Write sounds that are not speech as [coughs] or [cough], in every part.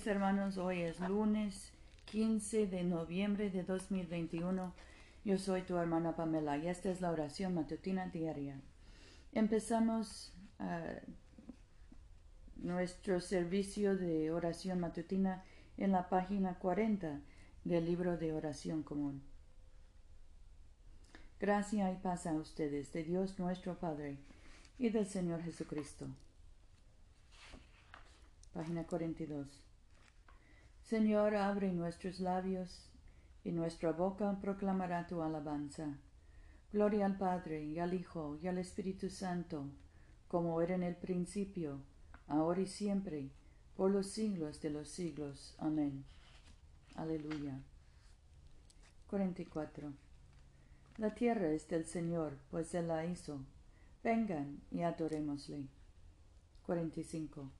Mis hermanos, hoy es lunes 15 de noviembre de 2021. Yo soy tu hermana Pamela y esta es la oración matutina diaria. Empezamos ah, nuestro servicio de oración matutina en la página 40 del libro de oración común. Gracia y paz a ustedes de Dios nuestro Padre y del Señor Jesucristo. Página 42. Señor, abre nuestros labios y nuestra boca proclamará tu alabanza. Gloria al Padre y al Hijo y al Espíritu Santo, como era en el principio, ahora y siempre, por los siglos de los siglos. Amén. Aleluya. 44. La tierra es del Señor, pues Él la hizo. Vengan y adorémosle. 45.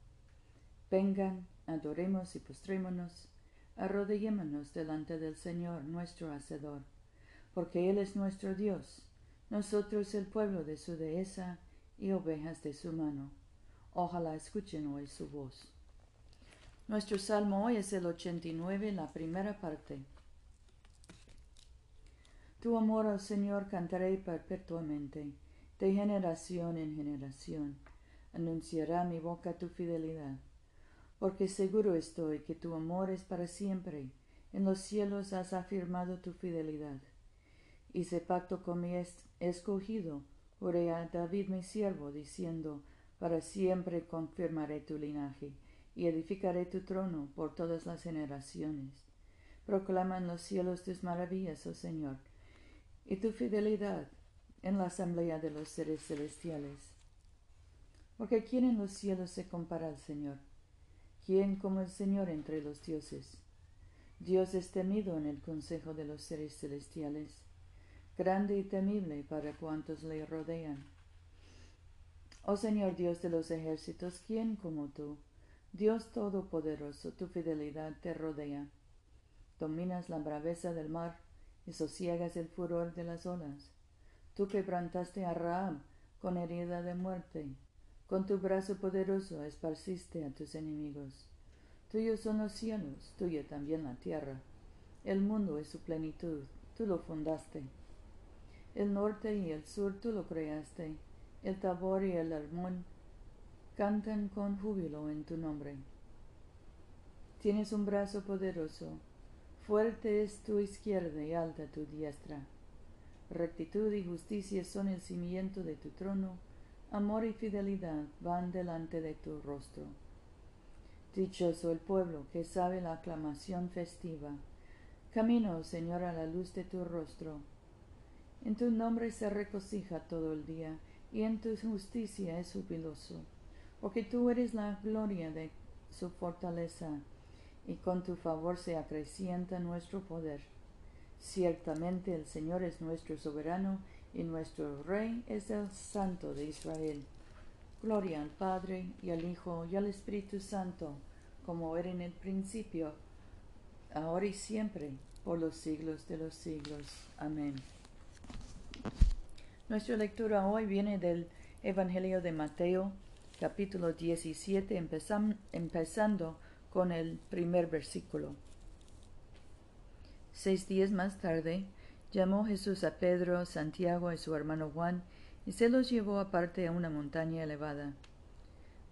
Vengan, adoremos y postrémonos, arrodillémonos delante del Señor nuestro Hacedor, porque Él es nuestro Dios, nosotros el pueblo de su dehesa y ovejas de su mano. Ojalá escuchen hoy su voz. Nuestro salmo hoy es el 89, la primera parte. Tu amor al Señor cantaré perpetuamente, de generación en generación. Anunciará mi boca tu fidelidad porque seguro estoy que tu amor es para siempre. En los cielos has afirmado tu fidelidad. Hice pacto con mi escogido, oré a David mi siervo, diciendo, para siempre confirmaré tu linaje, y edificaré tu trono por todas las generaciones. Proclaman los cielos tus maravillas, oh Señor, y tu fidelidad en la asamblea de los seres celestiales. Porque ¿quién en los cielos se compara al Señor? ¿Quién como el Señor entre los dioses? Dios es temido en el consejo de los seres celestiales, grande y temible para cuantos le rodean. Oh Señor Dios de los ejércitos, ¿quién como tú? Dios Todopoderoso, tu fidelidad te rodea. Dominas la braveza del mar y sosiegas el furor de las olas. Tú quebrantaste a Rahab con herida de muerte con tu brazo poderoso esparciste a tus enemigos. Tuyos son los cielos, tuya también la tierra. El mundo es su plenitud, tú lo fundaste. El norte y el sur tú lo creaste. El Tabor y el Hermón cantan con júbilo en tu nombre. Tienes un brazo poderoso, fuerte es tu izquierda y alta tu diestra. Rectitud y justicia son el cimiento de tu trono amor y fidelidad van delante de tu rostro. Dichoso el pueblo que sabe la aclamación festiva. Camino, Señor, a la luz de tu rostro. En tu nombre se regocija todo el día, y en tu justicia es jubiloso, porque tú eres la gloria de su fortaleza, y con tu favor se acrecienta nuestro poder. Ciertamente el Señor es nuestro soberano, y nuestro Rey es el Santo de Israel. Gloria al Padre y al Hijo y al Espíritu Santo, como era en el principio, ahora y siempre, por los siglos de los siglos. Amén. Nuestra lectura hoy viene del Evangelio de Mateo, capítulo 17, empezando con el primer versículo. Seis días más tarde, Llamó Jesús a Pedro, Santiago y su hermano Juan, y se los llevó aparte a una montaña elevada.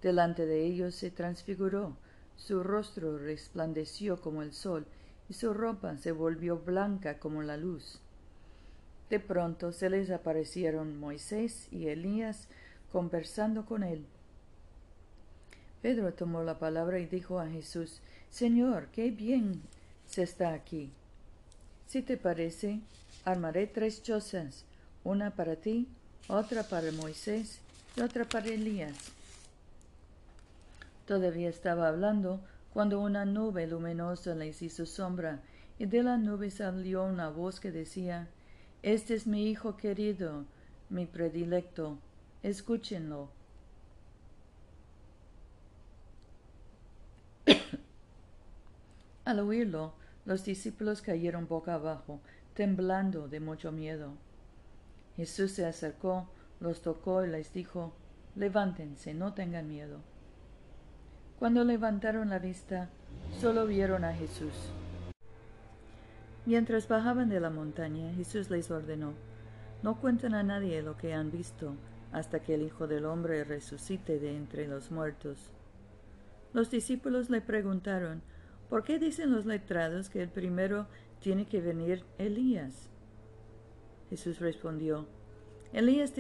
Delante de ellos se transfiguró, su rostro resplandeció como el sol, y su ropa se volvió blanca como la luz. De pronto se les aparecieron Moisés y Elías conversando con él. Pedro tomó la palabra y dijo a Jesús, Señor, qué bien se está aquí. Si te parece, armaré tres chozas, una para ti, otra para Moisés y otra para Elías. Todavía estaba hablando cuando una nube luminosa les hizo sombra, y de la nube salió una voz que decía, Este es mi Hijo querido, mi predilecto, escúchenlo. [coughs] Al oírlo, los discípulos cayeron boca abajo, temblando de mucho miedo. Jesús se acercó, los tocó y les dijo, Levántense, no tengan miedo. Cuando levantaron la vista, solo vieron a Jesús. Mientras bajaban de la montaña, Jesús les ordenó, No cuenten a nadie lo que han visto hasta que el Hijo del Hombre resucite de entre los muertos. Los discípulos le preguntaron, ¿por qué dicen los letrados que el primero tiene que venir Elías? Jesús respondió, Elías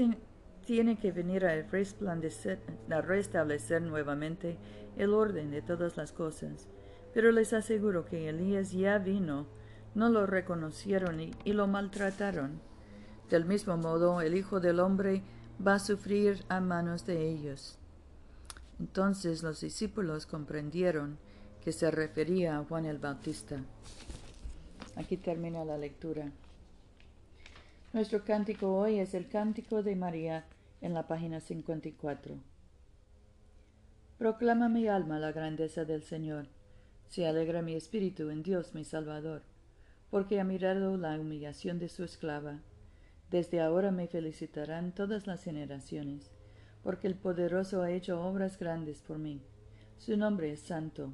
tiene que venir a, a restablecer nuevamente el orden de todas las cosas, pero les aseguro que Elías ya vino, no lo reconocieron y, y lo maltrataron. Del mismo modo, el Hijo del Hombre va a sufrir a manos de ellos. Entonces los discípulos comprendieron que se refería a Juan el Bautista. Aquí termina la lectura. Nuestro cántico hoy es el cántico de María en la página 54. Proclama mi alma la grandeza del Señor. Se alegra mi espíritu en Dios mi Salvador, porque ha mirado la humillación de su esclava. Desde ahora me felicitarán todas las generaciones, porque el poderoso ha hecho obras grandes por mí. Su nombre es santo.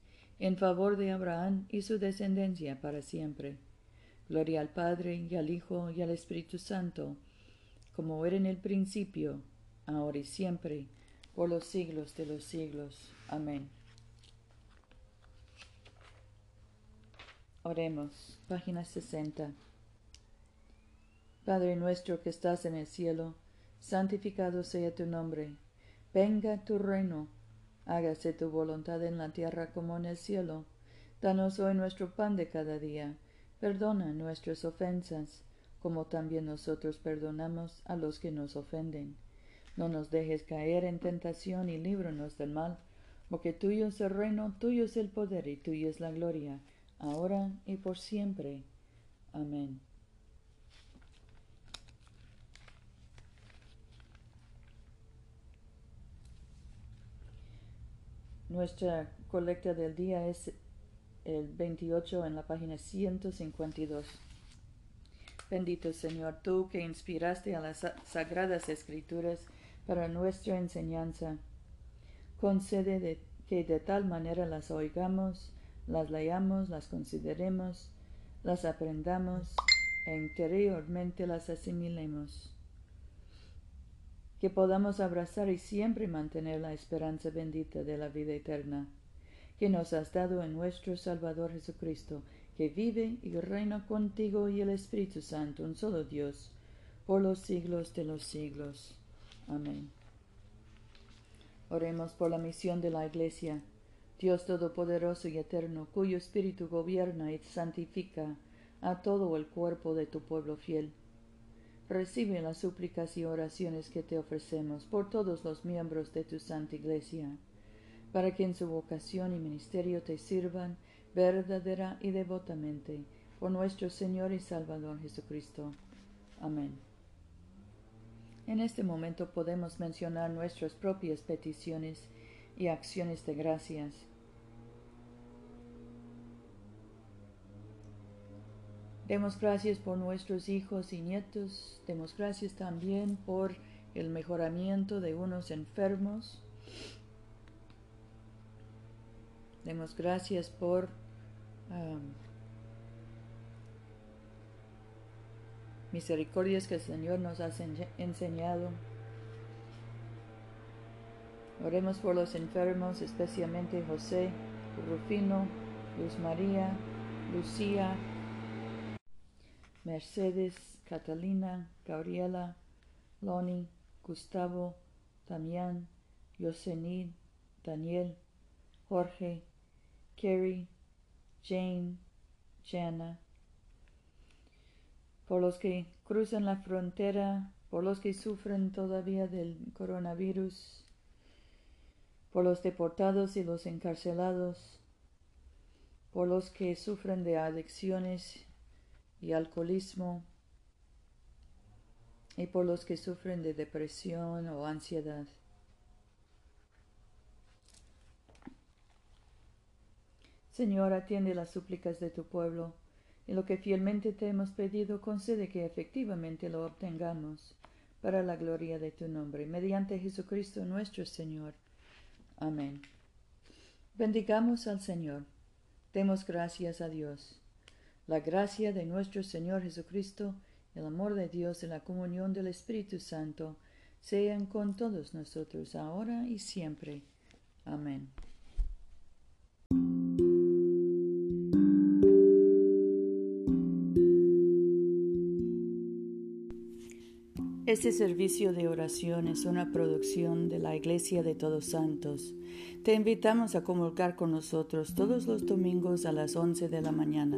en favor de Abraham y su descendencia para siempre. Gloria al Padre y al Hijo y al Espíritu Santo, como era en el principio, ahora y siempre, por los siglos de los siglos. Amén. Oremos. Página 60. Padre nuestro que estás en el cielo, santificado sea tu nombre. Venga tu reino. Hágase tu voluntad en la tierra como en el cielo. Danos hoy nuestro pan de cada día. Perdona nuestras ofensas, como también nosotros perdonamos a los que nos ofenden. No nos dejes caer en tentación y líbranos del mal, porque tuyo es el reino, tuyo es el poder y tuya es la gloria, ahora y por siempre. Amén. Nuestra colecta del día es el 28 en la página 152. Bendito Señor, tú que inspiraste a las sagradas escrituras para nuestra enseñanza, concede que de tal manera las oigamos, las leamos, las consideremos, las aprendamos e interiormente las asimilemos que podamos abrazar y siempre mantener la esperanza bendita de la vida eterna, que nos has dado en nuestro Salvador Jesucristo, que vive y reina contigo y el Espíritu Santo, un solo Dios, por los siglos de los siglos. Amén. Oremos por la misión de la Iglesia, Dios Todopoderoso y Eterno, cuyo Espíritu gobierna y santifica a todo el cuerpo de tu pueblo fiel recibe las súplicas y oraciones que te ofrecemos por todos los miembros de tu Santa Iglesia, para que en su vocación y ministerio te sirvan verdadera y devotamente por nuestro Señor y Salvador Jesucristo. Amén. En este momento podemos mencionar nuestras propias peticiones y acciones de gracias Demos gracias por nuestros hijos y nietos. Demos gracias también por el mejoramiento de unos enfermos. Demos gracias por misericordias que el Señor nos ha enseñado. Oremos por los enfermos, especialmente José, Rufino, Luz María, Lucía, Mercedes, Catalina, Gabriela, Loni, Gustavo, Damián, Yosenid, Daniel, Jorge, Kerry, Jane, Jana, por los que cruzan la frontera, por los que sufren todavía del coronavirus, por los deportados y los encarcelados, por los que sufren de adicciones y alcoholismo, y por los que sufren de depresión o ansiedad. Señor, atiende las súplicas de tu pueblo, y lo que fielmente te hemos pedido, concede que efectivamente lo obtengamos, para la gloria de tu nombre, mediante Jesucristo nuestro Señor. Amén. Bendigamos al Señor. Demos gracias a Dios. La gracia de nuestro Señor Jesucristo, el amor de Dios y la comunión del Espíritu Santo sean con todos nosotros ahora y siempre. Amén. Este servicio de oración es una producción de la Iglesia de Todos Santos. Te invitamos a comulgar con nosotros todos los domingos a las 11 de la mañana